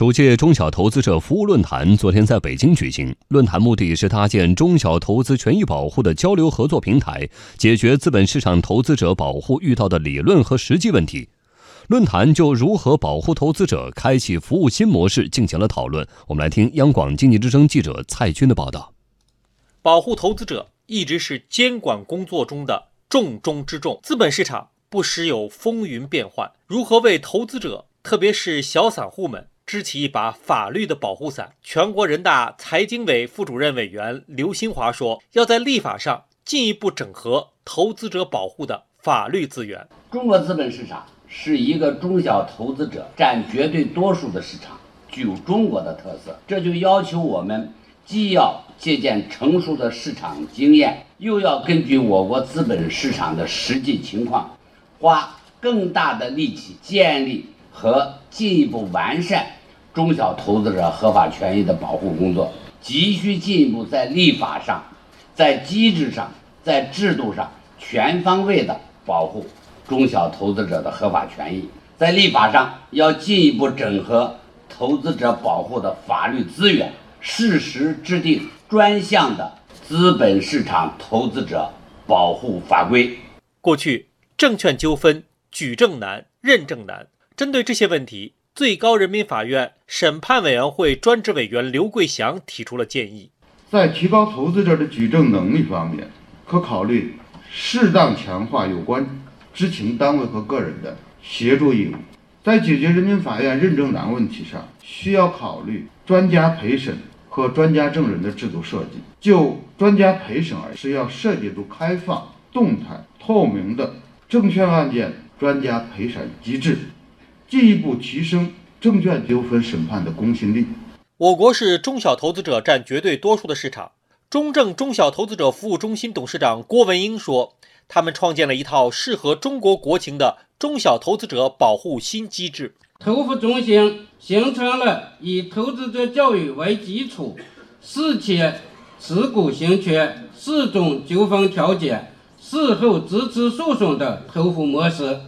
首届中小投资者服务论坛昨天在北京举行。论坛目的是搭建中小投资权益保护的交流合作平台，解决资本市场投资者保护遇到的理论和实际问题。论坛就如何保护投资者、开启服务新模式进行了讨论。我们来听央广经济之声记者蔡军的报道。保护投资者一直是监管工作中的重中之重。资本市场不时有风云变幻，如何为投资者，特别是小散户们？支起一把法律的保护伞。全国人大财经委副主任委员刘新华说：“要在立法上进一步整合投资者保护的法律资源。中国资本市场是一个中小投资者占绝对多数的市场，具有中国的特色。这就要求我们既要借鉴成熟的市场经验，又要根据我国资本市场的实际情况，花更大的力气建立和进一步完善。”中小投资者合法权益的保护工作，急需进一步在立法上、在机制上、在制度上全方位的保护中小投资者的合法权益。在立法上要进一步整合投资者保护的法律资源，适时制定专项的资本市场投资者保护法规。过去，证券纠纷举证难、认证难，针对这些问题。最高人民法院审判委员会专职委员刘桂祥提出了建议，在提高投资者的举证能力方面，可考虑适当强化有关知情单位和个人的协助义务。在解决人民法院认证难问题上，需要考虑专家陪审和专家证人的制度设计。就专家陪审而言，是要设计出开放、动态、透明的证券案件专家陪审机制。进一步提升证券纠纷审判的公信力。我国是中小投资者占绝对多数的市场。中证中小投资者服务中心董事长郭文英说：“他们创建了一套适合中国国情的中小投资者保护新机制。投服中心形成了以投资者教育为基础，事前持股行权、四种纠纷调解、事后支持诉讼的投服模式。”